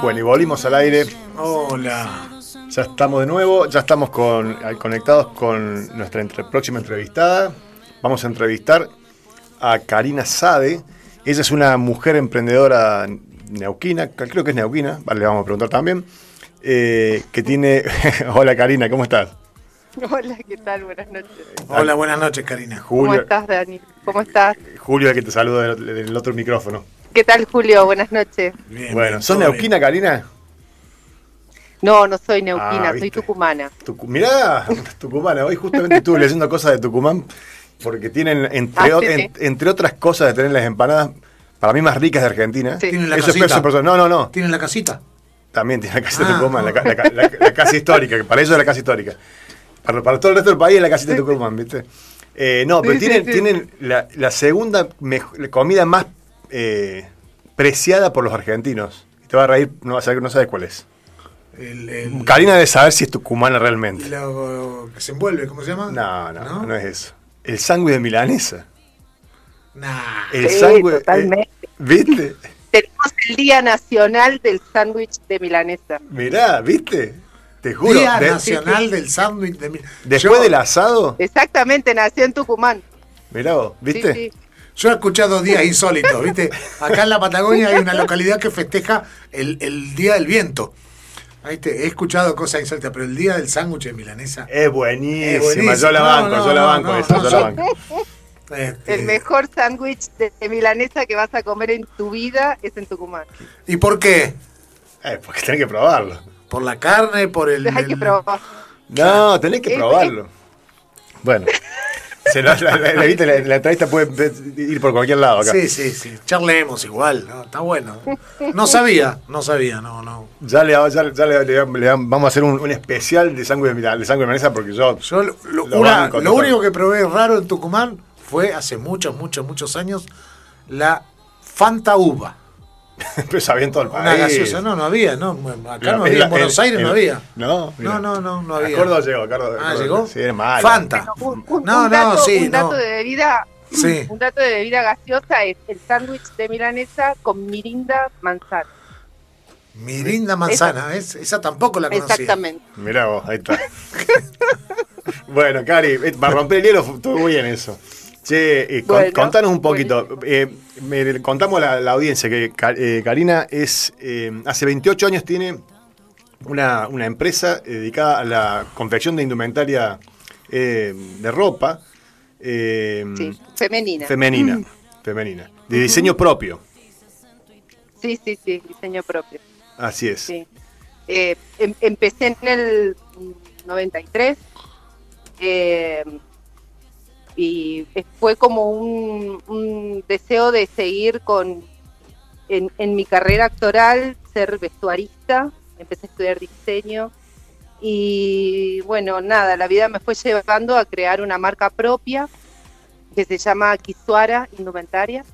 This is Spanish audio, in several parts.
Bueno, y volvimos al aire. Hola. Ya estamos de nuevo, ya estamos con, conectados con nuestra próxima entrevistada. Vamos a entrevistar a Karina Sade. Ella es una mujer emprendedora neuquina, creo que es neuquina, vale, le vamos a preguntar también. Eh, que tiene. Hola Karina, ¿cómo estás? Hola, ¿qué tal? Buenas noches. Hola, buenas noches, Karina. ¿Cómo estás, Dani? ¿Cómo estás? Julio, el que te saluda del, otro micrófono. ¿Qué tal, Julio? Buenas noches. Bien, bueno, ¿sos neuquina, Karina? No, no soy neuquina, ah, soy tucumana. mirá, tucumana. Hoy justamente estuve leyendo cosas de Tucumán porque tienen, entre, ah, entre otras cosas de tener las empanadas, para mí más ricas de Argentina. ¿Tienen la casita? no, no, no. ¿Tienen la casita? También tiene la casita de ah. Tucumán, la, casa histórica, que para eso es la casa histórica. Para, todo el resto del país es la casita de Tucumán, ¿viste? Eh, no, pero tienen, tienen la, segunda comida más eh, preciada por los argentinos. Te va a reír, no, vas a, no sabes cuál es. Karina debe saber si es tucumana realmente. Lo que se envuelve, ¿cómo se llama? No, no, no, es eso. El sándwich de milanesa. Nah. El sándwich. Eh, totalmente. ¿Viste? Tenemos el Día Nacional del Sándwich de Milanesa. Mirá, ¿viste? Te juro. Día Nacional del Sándwich de Milanesa. Después del asado. Exactamente, nació en Tucumán. Mirá vos, ¿viste? Sí, Yo he escuchado días insólitos, ¿viste? Acá en la Patagonia hay una localidad que festeja el, el Día del Viento. He escuchado cosas insólitas, pero el día del sándwich de milanesa. Es buenísimo. Yo la banco, yo la banco, yo la banco. Este, el mejor sándwich de, milanesa que vas a comer en tu vida es en Tucumán. ¿Y por qué? Eh, porque tenés que probarlo. ¿Por la carne? ¿Por el.? Hay que probarlo. No, tenés que probarlo. Bueno. Se la, la, entrevista puede ir por cualquier lado acá. Sí, sí, sí. Charlemos igual, está bueno. No sabía, no sabía, no, no. Ya le, ya, ya le, vamos a hacer un, especial de sangre de, sangre de mesa porque yo. yo lo, lo único que probé raro en Tucumán fue hace muchos, muchos, muchos años la Fanta Uva. Pero sabía en todo el país. Una gaseosa, no, no había, no. Acá no, había, en Buenos Aires no había. No, no, no, no, no había. Córdoba llegó, Córdoba. Ah, llegó. Sí, es malo. Fanta. un, no, dato, no, sí. Un dato de bebida. Sí. Un dato de bebida gaseosa es el sándwich de milanesa con mirinda manzana. Mirinda manzana, esa, esa tampoco la conocía. Exactamente. Mirá vos, ahí está. bueno, Cari, eh, para romper el hielo estuvo muy bien eso. Che, contanos un poquito. Eh, contamos a la, audiencia que eh, Karina es eh, hace 28 años tiene una, empresa dedicada a la confección de indumentaria de ropa. femenina. Femenina, mm. femenina. De diseño propio. Sí, sí, sí, diseño propio. Así es. Em, empecé en el 93. Eh, y fue como un, deseo de seguir con en, mi carrera actoral, ser vestuarista, empecé a estudiar diseño y bueno, nada, la vida me fue llevando a crear una marca propia que se llama Kisuara Indumentaria.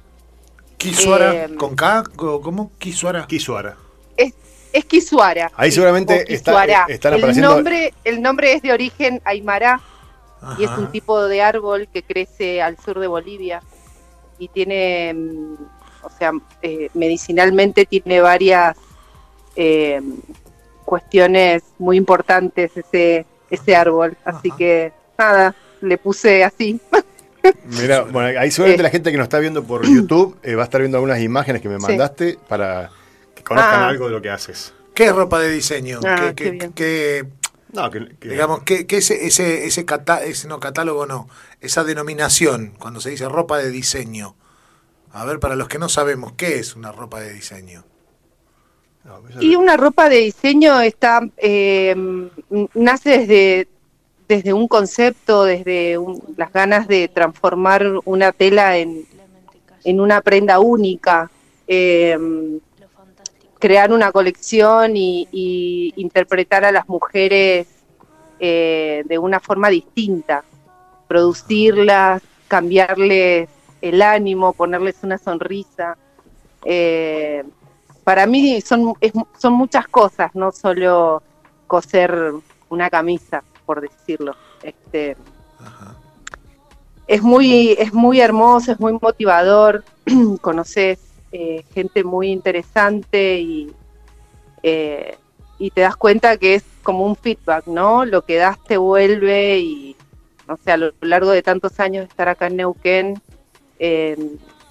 ¿Kisuara eh, con K? ¿Cómo? Kisuara. Kisuara. Es, es Kisuara. Ahí seguramente está, eh, el Nombre, el nombre es de origen aymara, y es un tipo de árbol que crece al sur de Bolivia y tiene, mm, o sea, eh, medicinalmente tiene varias eh, cuestiones muy importantes ese, ese árbol. Así que nada, le puse así. Mira, bueno, ahí seguramente la gente que nos está viendo por YouTube eh, va a estar viendo algunas imágenes que me mandaste para que conozcan ah. algo de lo que haces. ¿Qué ropa de diseño? Ah, ¿Qué, no, que, Digamos, que, ese, ese, ese, ese, no, catálogo no, esa denominación, cuando se dice ropa de diseño. A ver, para los que no sabemos, ¿qué es una ropa de diseño? y una ropa de diseño está eh, nace desde, desde un concepto, desde las ganas de transformar una tela en, en una prenda única. Eh, crear una colección y, interpretar a las mujeres eh, de una forma distinta, producirlas, cambiarles el ánimo, ponerles una sonrisa. Eh, para mí son, son muchas cosas, no solo coser una camisa, por decirlo. Este, es muy, es muy hermoso, es muy motivador, conoces eh, gente muy interesante y, eh, y te das cuenta que es como un feedback, ¿no? Lo que das te vuelve y, no sé, a lo largo de tantos años de estar acá en Neuquén, eh,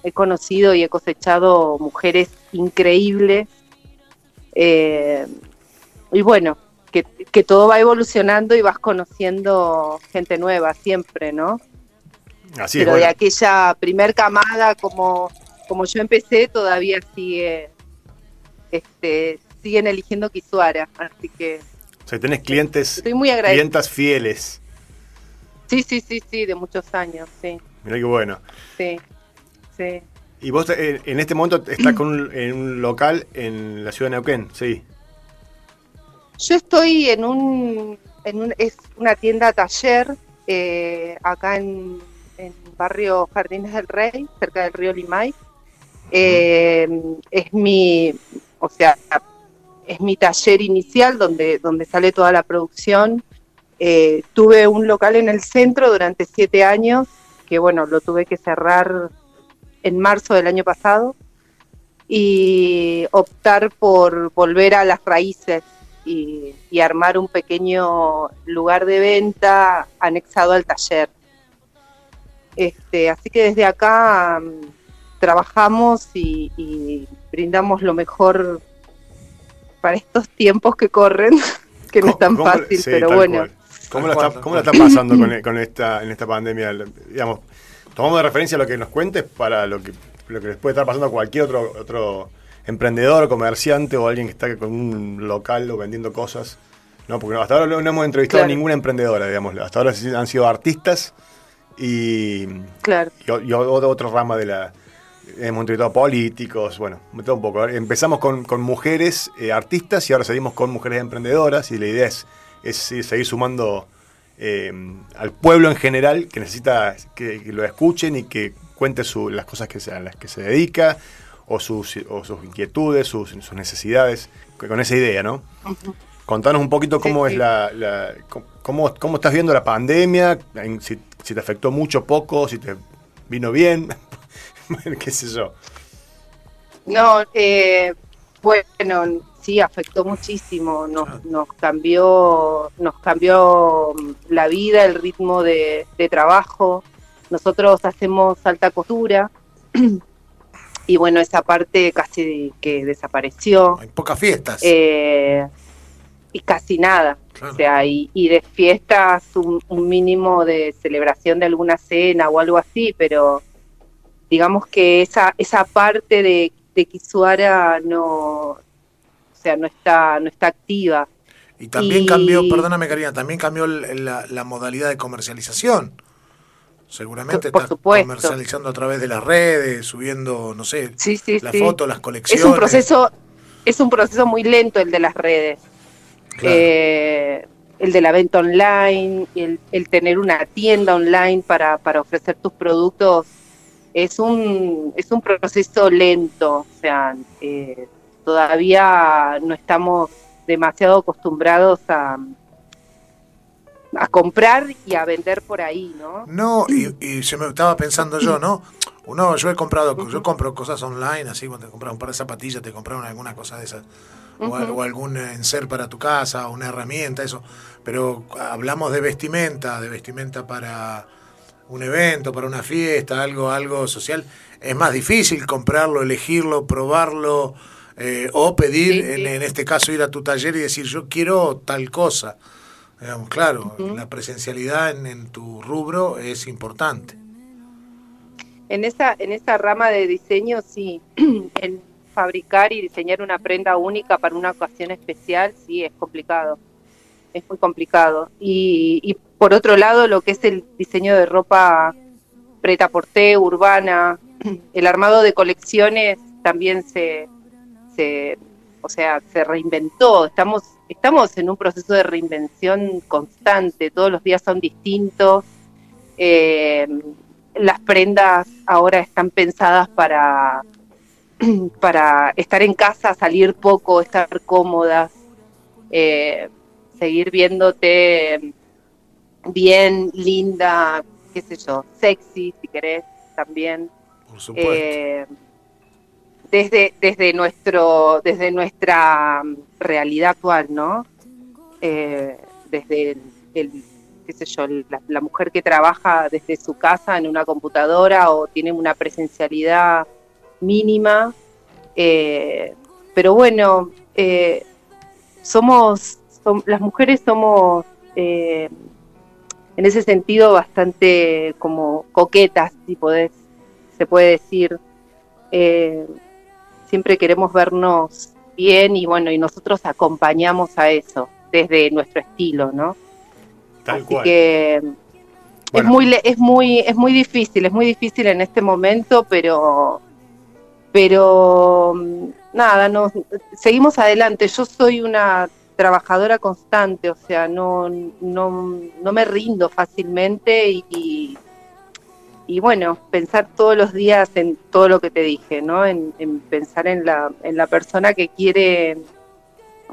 he conocido y he cosechado mujeres increíbles. y bueno, que, que, todo va evolucionando y vas conociendo gente nueva siempre, ¿no? Pero de aquella primer camada, como, como yo empecé, todavía sigue, este, siguen eligiendo Kisuara, así que... O sea, tenés clientes, estoy muy clientas fieles. Sí, sí, sí, sí, de muchos años, sí. Mira qué bueno. Sí, sí. Y vos eh, en este momento estás con un, en un local en la ciudad de Neuquén, sí. Yo estoy en un, en un es una tienda taller eh, acá en en barrio Jardines del Rey, cerca del río Limay. Eh, es mi, o sea, es mi taller inicial donde, donde sale toda la producción. Eh, tuve un local en el centro durante siete años, que bueno, lo tuve que cerrar en marzo del año pasado y optar por volver a las raíces y, y armar un pequeño lugar de venta anexado al taller. Este, así que desde acá trabajamos y, brindamos lo mejor para estos tiempos que corren, que no es tan fácil, pero bueno. ¿Cómo, lo está, pasando con, esta, en esta pandemia? Digamos, tomamos de referencia lo que nos cuentes para lo que, lo que les puede estar pasando a cualquier otro, otro emprendedor, comerciante o alguien que está con un local o vendiendo cosas. No, porque hasta ahora no hemos entrevistado a ninguna emprendedora, digamos. Hasta ahora han sido artistas y, claro. y, otra rama de la... Hemos entrevistado políticos, bueno, un poco. Empezamos con, mujeres eh, artistas y ahora seguimos con mujeres emprendedoras y la idea es, es seguir sumando eh, al pueblo en general que necesita que, lo escuchen y que cuente las cosas que a las que se dedica o sus, sus inquietudes, sus, necesidades, con esa idea, ¿no? Contanos un poquito cómo es la, cómo, cómo, estás viendo la pandemia, si si te afectó mucho, poco, si te vino bien, qué sé yo. No, eh, bueno, sí, afectó muchísimo, nos, nos, cambió, nos cambió la vida, el ritmo de, trabajo. Nosotros hacemos alta costura y bueno, esa parte casi que desapareció. Hay pocas fiestas. Eh, y casi nada. O sea, y, de fiestas un, mínimo de celebración de alguna cena o algo así, pero digamos que esa, esa parte de, de Kisuara no, o sea, no está, no está activa. Y también cambió, perdóname Karina, también cambió la, modalidad de comercialización. Seguramente está comercializando a través de las redes, subiendo, no sé, las fotos, las colecciones. Es un proceso, es un proceso muy lento el de las redes. Eh, el de la venta online, el, el tener una tienda online para, para, ofrecer tus productos, es un, es un proceso lento, o sea, eh, todavía no estamos demasiado acostumbrados a, a comprar y a vender por ahí, ¿no? No, y, y se me estaba pensando yo, ¿no? Uno, yo he comprado, yo compro cosas online, así, cuando te compras un par de zapatillas, te compraron alguna cosa de esas o, algún enser para tu casa, una herramienta, eso. Pero hablamos de vestimenta, de vestimenta para un evento, para una fiesta, algo, algo social. Es más difícil comprarlo, elegirlo, probarlo, eh, o pedir, en, este caso, ir a tu taller y decir, yo quiero tal cosa. Digamos, claro, la presencialidad en, tu rubro es importante. En esa, en esa rama de diseño, sí. en, fabricar y diseñar una prenda única para una ocasión especial, sí, es complicado. Es muy complicado. Y, por otro lado, lo que es el diseño de ropa preta porté, urbana, el armado de colecciones también se, se, o sea, se reinventó. Estamos, estamos en un proceso de reinvención constante. Todos los días son distintos. Eh, las prendas ahora están pensadas para para estar en casa, salir poco, estar cómodas, eh, seguir viéndote bien, linda, qué sé yo, sexy, si querés, también. Por supuesto. Eh, desde, desde, nuestro, desde nuestra realidad actual, ¿no? Eh, desde el, qué sé yo, la, mujer que trabaja desde su casa en una computadora o tiene una presencialidad mínima. Eh, pero bueno, somos, las mujeres somos en ese sentido bastante como coquetas, si podés, se puede decir. Eh, siempre queremos vernos bien y bueno, y nosotros acompañamos a eso desde nuestro estilo, ¿no? Tal Así que es muy es muy es muy difícil, es muy difícil en este momento, pero pero mm, nada, no seguimos adelante. Yo soy una trabajadora constante, o sea, no, no, no me rindo fácilmente y, y, bueno, pensar todos los días en todo lo que te dije, ¿no? En, pensar en la, en la persona que quiere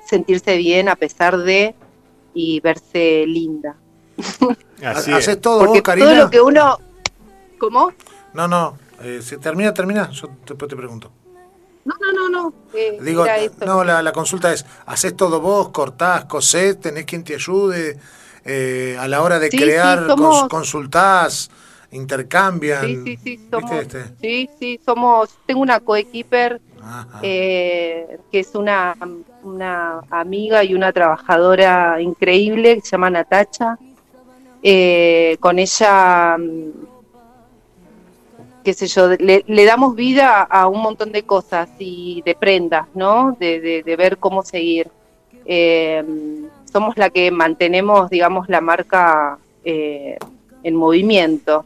sentirse bien a pesar de y verse linda. Así Haces todo Porque Todo lo que uno... ¿Cómo? No, no, eh, se termina, termina, yo después te pregunto. No, no, no, no. Eh, Digo, no, la, consulta es, ¿haces todo vos, cortás, cosés, tenés quien te ayude? Eh, a la hora de crear, consultás, intercambian. Sí, sí, sí, somos, este? sí, sí, somos, tengo una coequiper eh, que es una, una amiga y una trabajadora increíble que se llama Natacha. con ella mm, qué sé yo, le, damos vida a un montón de cosas y de prendas, ¿no? De, ver cómo seguir. Eh, somos la que mantenemos, digamos, la marca eh, en movimiento.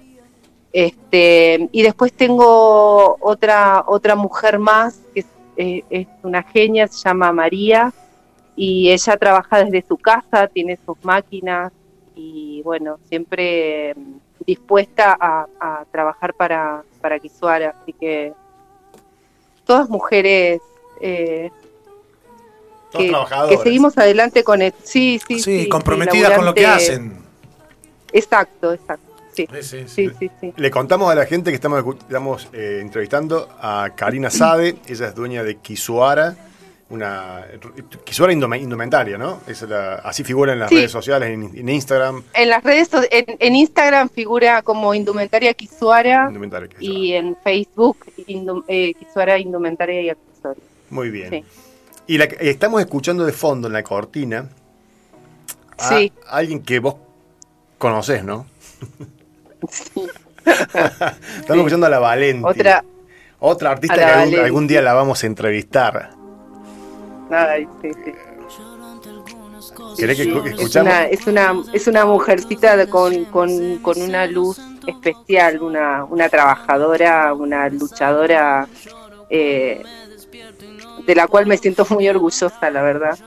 Este, y después tengo otra, otra mujer más, que es, eh, es una genia, se llama María, y ella trabaja desde su casa, tiene sus máquinas, y bueno, siempre dispuesta a, trabajar para, para Kisuara. Así que todas mujeres eh, que, seguimos adelante con el, sí, sí, sí, comprometidas con lo que hacen. Exacto, exacto. Sí. Sí, sí, Le contamos a la gente que estamos, estamos eh, entrevistando a Karina Sade, ella es dueña de Kisuara una Kisuara indumentaria, ¿no? Es así figura en las redes sociales, en, Instagram. En las redes en, Instagram figura como indumentaria Kisuara, y en Facebook eh, Kisuara indumentaria y accesoria. Muy bien. Y la, estamos escuchando de fondo en la cortina a alguien que vos conocés, ¿no? Sí. estamos escuchando a la Valenti. Otra, otra artista que algún día la vamos a entrevistar. ¿Querés que Es una, es una, es una mujercita con, con, con, una luz especial, una, una trabajadora, una luchadora eh, de la cual me siento muy orgullosa, la verdad.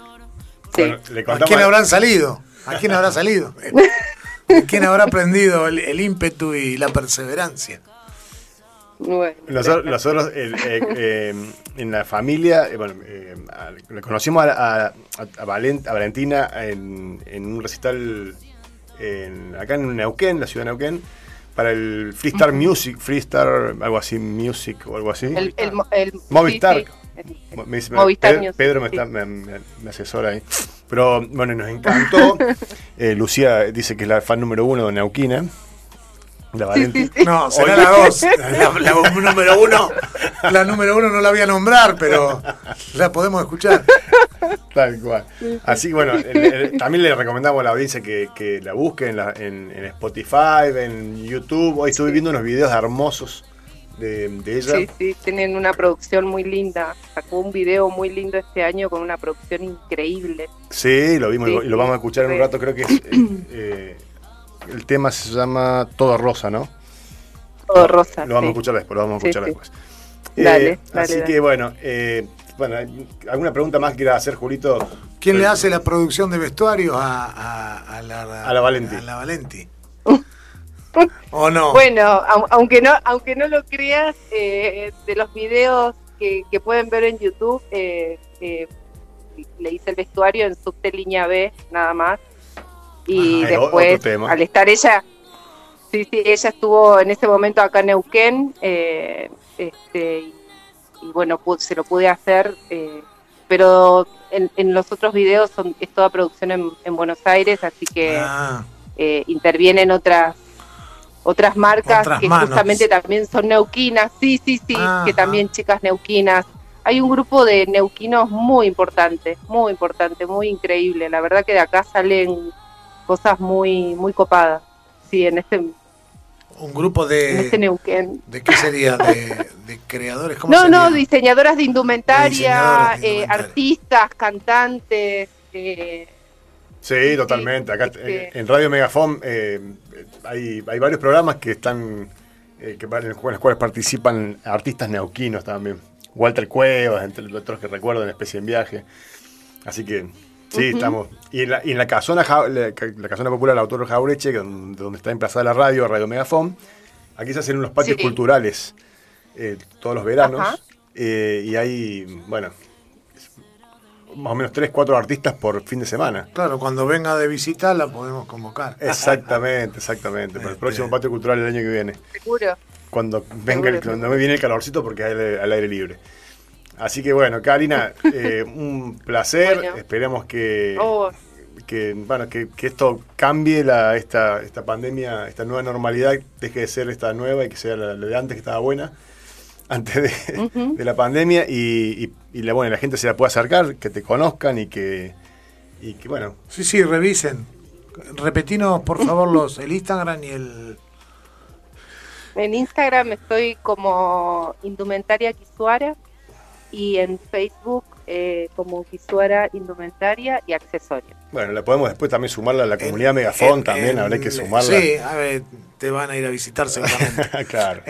¿A quién habrán salido? ¿A quién habrá salido? ¿A quién habrá aprendido el ímpetu y la perseverancia? Nosotros, eh, eh, en la familia, eh, bueno, le conocimos a, Valentina en, un recital acá en Neuquén, la ciudad de Neuquén, para el Freestar Music, Freestar, algo así, Music o algo así. El, el, Movistar. Movistar Pedro, me, asesora ahí. Pero bueno, nos encantó. Lucía dice que es la fan número uno de Neuquina. La No, será la dos. La, número uno. La número uno no la voy a nombrar, pero la podemos escuchar. Tal cual. Así bueno, también le recomendamos a la audiencia que, la busque en, en, Spotify, en YouTube. Hoy estuve viendo unos videos hermosos de, ella. Sí, sí, tienen una producción muy linda. Sacó un video muy lindo este año con una producción increíble. Sí, lo vimos y lo vamos a escuchar en un rato. Creo que es. Eh, el tema se llama Todo Rosa, ¿no? Todo Rosa. Lo vamos a escuchar después, lo vamos a escuchar después. dale, eh, así que bueno, eh, bueno, ¿alguna pregunta más que quiera hacer, Julito? ¿Quién le hace la producción de vestuario a, a, la, a la Valenti? A la Valenti. ¿O no? Bueno, aunque no, aunque no lo creas, eh, de los videos que, que, pueden ver en YouTube, le hice el vestuario en subte línea B, nada más y después al estar ella Sí, sí, ella estuvo en ese momento acá en Neuquén, eh, este, y, bueno, se lo pude hacer, eh, pero en, los otros videos son, es toda producción en, Buenos Aires, así que ah. eh, intervienen otras otras marcas que justamente también son neuquinas, sí, sí, sí, que también chicas neuquinas. Hay un grupo de neuquinos muy importante, muy importante, muy increíble. La verdad que de acá salen cosas muy, muy copadas. Sí, en este un grupo de este Neuquén. ¿De qué sería? ¿De, creadores? ¿Cómo no, no, diseñadoras de indumentaria, eh, artistas, cantantes. Eh, sí, totalmente. Acá este en Radio Megafon eh, hay, hay varios programas que están que, en los cuales participan artistas neuquinos también. Walter Cuevas, entre otros que recuerdo en Especie en Viaje. Así que Sí, estamos. Y en la, y en la casona, la, casona popular Autor Jaureche, donde, está emplazada la radio, Radio Megafon, aquí se hacen unos patios culturales eh, todos los veranos. Eh, y hay, bueno, más o menos 3, 4 artistas por fin de semana. Claro, cuando venga de visita la podemos convocar. Exactamente, exactamente. Para el este. próximo patio cultural el año que viene. Seguro. Cuando venga, el, cuando me viene el calorcito porque hay al aire libre. Así que bueno, Karina, eh, un placer. Esperemos que, oh. que, bueno, que, esto cambie la, esta, esta pandemia, esta nueva normalidad, deje de ser esta nueva y que sea la, de antes que estaba buena, antes de, la pandemia, y, la, bueno, la gente se la pueda acercar, que te conozcan y que, y que bueno. Sí, sí, revisen. Repetinos, por favor, los el Instagram y el... En Instagram estoy como Indumentaria Quisuara y en Facebook eh, como Visuara Indumentaria y Accesorios. Bueno, le podemos después también sumarla a la comunidad Megafon también, habrá que sumarla. Sí, a ver, te van a ir a visitar seguramente. claro.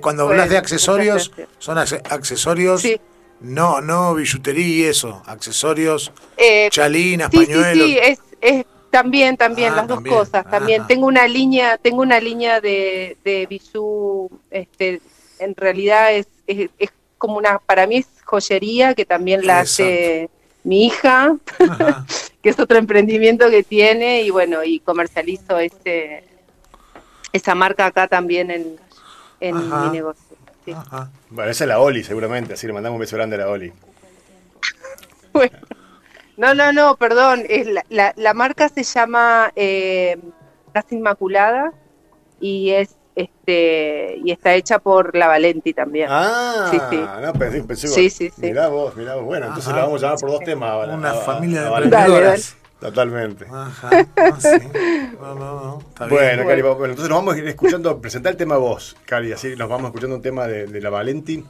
cuando hablas de accesorios, son accesorios, no, no billutería y eso, accesorios, eh, chalinas, pañuelos. Sí, sí, es, también, también, ah, las dos cosas. También tengo una línea, tengo una línea de, de este, en realidad es, es como una, para mí es joyería, que también la hace mi hija, que es otro emprendimiento que tiene, y bueno, y comercializo ese, esa marca acá también en, mi negocio. Bueno, esa es la Oli, seguramente, así le mandamos un beso grande a la Oli. bueno, no, no, no, perdón, es la, la, marca se llama eh, Casa Inmaculada y es este y está hecha por la Valenti también. Ah, sí, sí. no, pensé, pensé sí, sí, sí. Mirá vos, mirá vos. Bueno, entonces la vamos a llamar por dos temas. Una familia de emprendedoras. Totalmente. Ajá, no, sí. no, no, no. bueno, Cari, bueno, entonces nos vamos a ir escuchando, presentar el tema vos, Cari, así nos vamos escuchando un tema de, de la Valenti.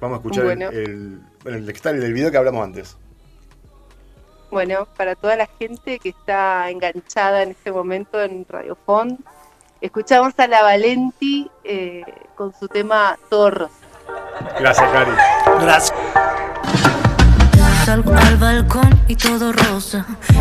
Vamos a escuchar el, el, el, el, el video que hablamos antes. Bueno, para toda la gente que está enganchada en este momento en Radio Fond, Escuchamos a la Valenti eh, con su tema Todo Gracias, Cari. Gracias. Salgo al balcón y todo rosa.